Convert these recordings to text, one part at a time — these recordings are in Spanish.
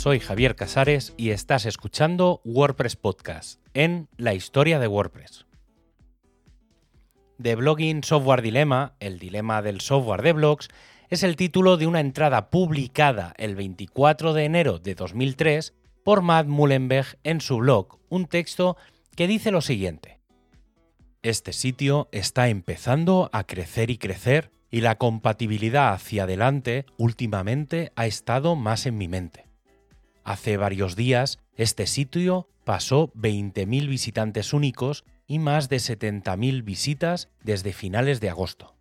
soy Javier Casares y estás escuchando WordPress Podcast en La historia de WordPress. The Blogging Software Dilemma, el dilema del software de blogs, es el título de una entrada publicada el 24 de enero de 2003 por Matt Mullenweg en su blog, un texto que dice lo siguiente. Este sitio está empezando a crecer y crecer y la compatibilidad hacia adelante últimamente ha estado más en mi mente. Hace varios días este sitio pasó 20.000 visitantes únicos y más de 70.000 visitas desde finales de agosto.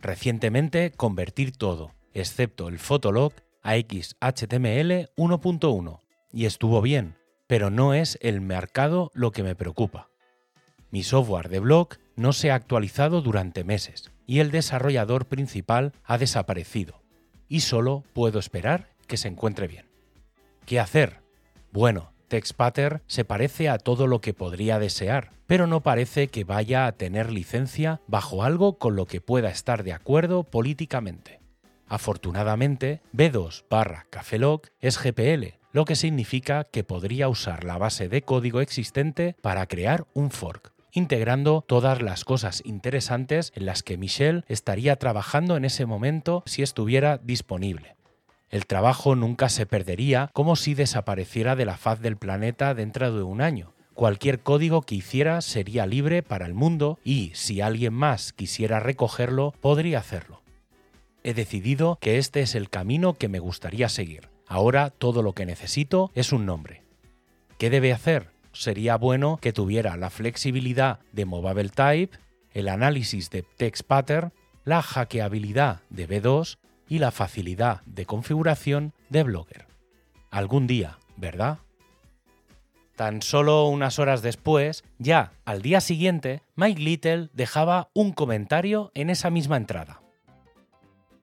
Recientemente convertir todo, excepto el Fotolog, a XHTML 1.1 y estuvo bien, pero no es el mercado lo que me preocupa. Mi software de blog no se ha actualizado durante meses y el desarrollador principal ha desaparecido, y solo puedo esperar que se encuentre bien. ¿Qué hacer? Bueno, TextPattern se parece a todo lo que podría desear, pero no parece que vaya a tener licencia bajo algo con lo que pueda estar de acuerdo políticamente. Afortunadamente, B2 barra Cafelog es GPL, lo que significa que podría usar la base de código existente para crear un fork, integrando todas las cosas interesantes en las que Michelle estaría trabajando en ese momento si estuviera disponible. El trabajo nunca se perdería como si desapareciera de la faz del planeta dentro de un año. Cualquier código que hiciera sería libre para el mundo y, si alguien más quisiera recogerlo, podría hacerlo. He decidido que este es el camino que me gustaría seguir. Ahora todo lo que necesito es un nombre. ¿Qué debe hacer? Sería bueno que tuviera la flexibilidad de Movable Type, el análisis de text pattern, la hackeabilidad de B2 y la facilidad de configuración de Blogger. Algún día, ¿verdad? Tan solo unas horas después, ya al día siguiente, Mike Little dejaba un comentario en esa misma entrada.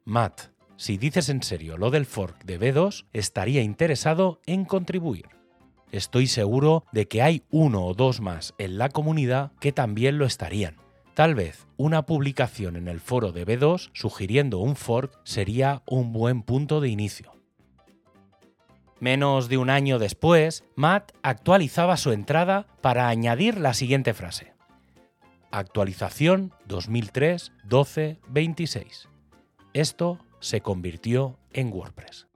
Matt, si dices en serio lo del fork de B2, estaría interesado en contribuir. Estoy seguro de que hay uno o dos más en la comunidad que también lo estarían. Tal vez una publicación en el foro de B2 sugiriendo un fork sería un buen punto de inicio. Menos de un año después, Matt actualizaba su entrada para añadir la siguiente frase. Actualización 2003 12 26. Esto se convirtió en WordPress.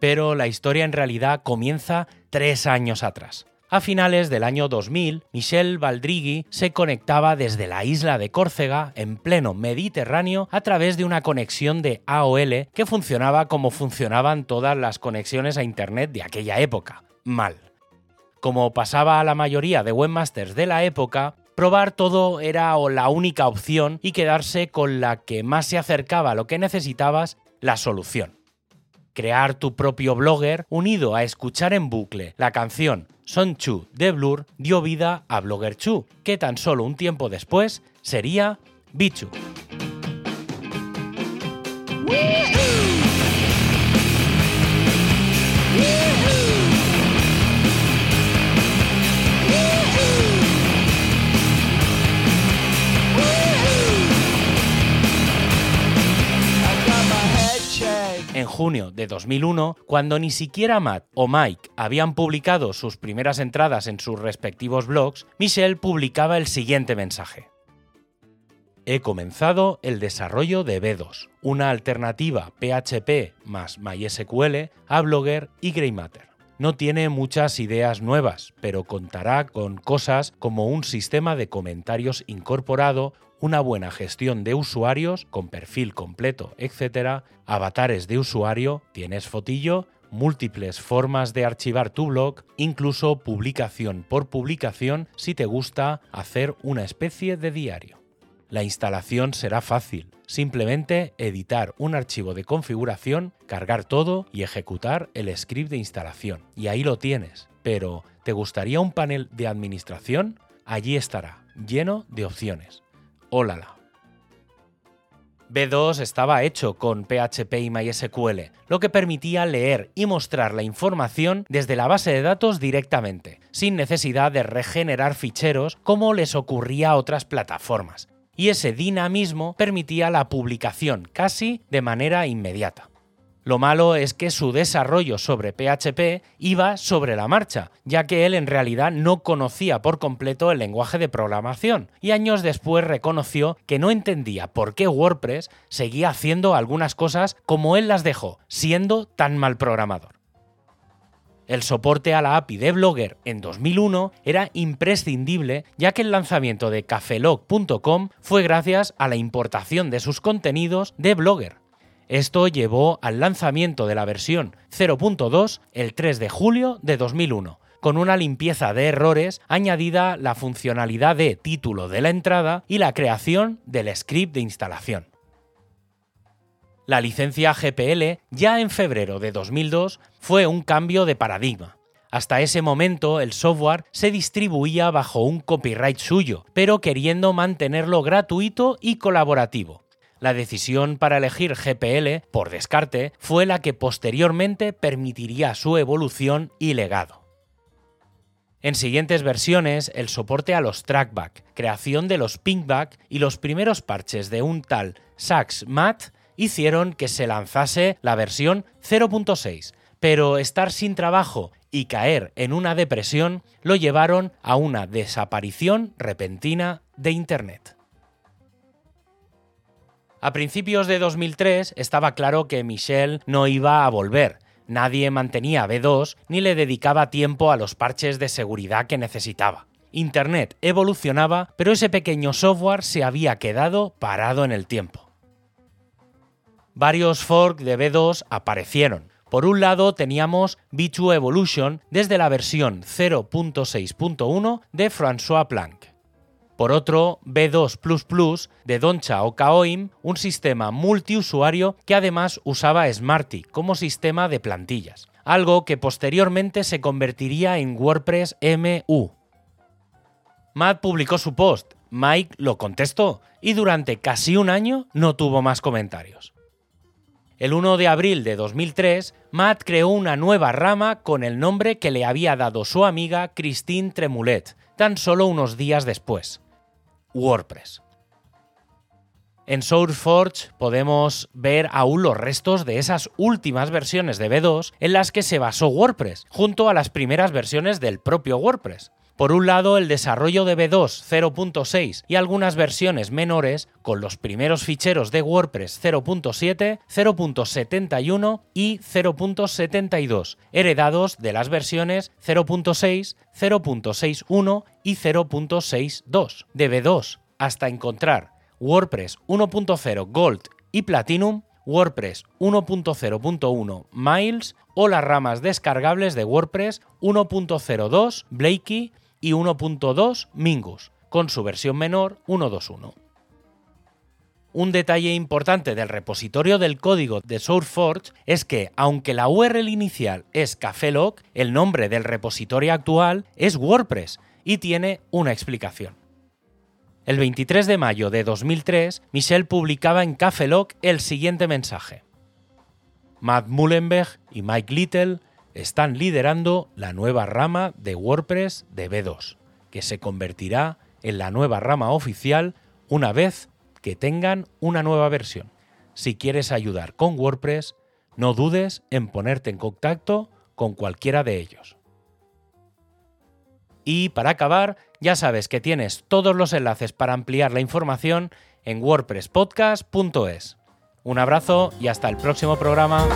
Pero la historia en realidad comienza tres años atrás. A finales del año 2000, Michel Baldrigui se conectaba desde la isla de Córcega, en pleno Mediterráneo, a través de una conexión de AOL que funcionaba como funcionaban todas las conexiones a Internet de aquella época. Mal. Como pasaba a la mayoría de webmasters de la época, probar todo era la única opción y quedarse con la que más se acercaba a lo que necesitabas, la solución. Crear tu propio blogger unido a escuchar en bucle la canción Son Chu de Blur dio vida a Blogger Chu, que tan solo un tiempo después sería Bichu. En junio de 2001, cuando ni siquiera Matt o Mike habían publicado sus primeras entradas en sus respectivos blogs, Michelle publicaba el siguiente mensaje. He comenzado el desarrollo de B2, una alternativa PHP más MySQL a Blogger y Greymatter. No tiene muchas ideas nuevas, pero contará con cosas como un sistema de comentarios incorporado, una buena gestión de usuarios con perfil completo, etc., avatares de usuario, tienes fotillo, múltiples formas de archivar tu blog, incluso publicación por publicación si te gusta hacer una especie de diario. La instalación será fácil, simplemente editar un archivo de configuración, cargar todo y ejecutar el script de instalación. Y ahí lo tienes. Pero, ¿te gustaría un panel de administración? Allí estará, lleno de opciones. ¡Ólala! B2 estaba hecho con PHP y MySQL, lo que permitía leer y mostrar la información desde la base de datos directamente, sin necesidad de regenerar ficheros como les ocurría a otras plataformas. Y ese dinamismo permitía la publicación casi de manera inmediata. Lo malo es que su desarrollo sobre PHP iba sobre la marcha, ya que él en realidad no conocía por completo el lenguaje de programación, y años después reconoció que no entendía por qué WordPress seguía haciendo algunas cosas como él las dejó, siendo tan mal programador. El soporte a la API de Blogger en 2001 era imprescindible ya que el lanzamiento de cafelog.com fue gracias a la importación de sus contenidos de Blogger. Esto llevó al lanzamiento de la versión 0.2 el 3 de julio de 2001, con una limpieza de errores añadida la funcionalidad de título de la entrada y la creación del script de instalación. La licencia GPL ya en febrero de 2002 fue un cambio de paradigma. Hasta ese momento el software se distribuía bajo un copyright suyo, pero queriendo mantenerlo gratuito y colaborativo. La decisión para elegir GPL, por descarte, fue la que posteriormente permitiría su evolución y legado. En siguientes versiones, el soporte a los trackback, creación de los pinkback y los primeros parches de un tal Sax Mat hicieron que se lanzase la versión 0.6, pero estar sin trabajo y caer en una depresión lo llevaron a una desaparición repentina de Internet. A principios de 2003 estaba claro que Michelle no iba a volver. Nadie mantenía B2 ni le dedicaba tiempo a los parches de seguridad que necesitaba. Internet evolucionaba, pero ese pequeño software se había quedado parado en el tiempo. Varios forks de B2 aparecieron. Por un lado teníamos B2 Evolution desde la versión 0.6.1 de François Planck. Por otro, B2 de Doncha o Kaoim, un sistema multiusuario que además usaba Smarty como sistema de plantillas, algo que posteriormente se convertiría en WordPress MU. Matt publicó su post, Mike lo contestó y durante casi un año no tuvo más comentarios. El 1 de abril de 2003, Matt creó una nueva rama con el nombre que le había dado su amiga Christine Tremulet, tan solo unos días después. WordPress. En SourceForge podemos ver aún los restos de esas últimas versiones de B2 en las que se basó WordPress, junto a las primeras versiones del propio WordPress. Por un lado, el desarrollo de B2 0.6 y algunas versiones menores con los primeros ficheros de WordPress 0.7, 0.71 y 0.72, heredados de las versiones 0.6, 0.61 y 0.62 de B2, hasta encontrar WordPress 1.0 Gold y Platinum WordPress 1.0.1 Miles o las ramas descargables de WordPress 1.02 Blakey y 1.2 Mingus, con su versión menor 1.2.1. Un detalle importante del repositorio del código de SourceForge es que, aunque la URL inicial es CafeLog, el nombre del repositorio actual es WordPress y tiene una explicación. El 23 de mayo de 2003, Michelle publicaba en CafeLog el siguiente mensaje. Matt Mullenberg y Mike Little están liderando la nueva rama de WordPress de B2, que se convertirá en la nueva rama oficial una vez que tengan una nueva versión. Si quieres ayudar con WordPress, no dudes en ponerte en contacto con cualquiera de ellos. Y para acabar, ya sabes que tienes todos los enlaces para ampliar la información en wordpresspodcast.es. Un abrazo y hasta el próximo programa.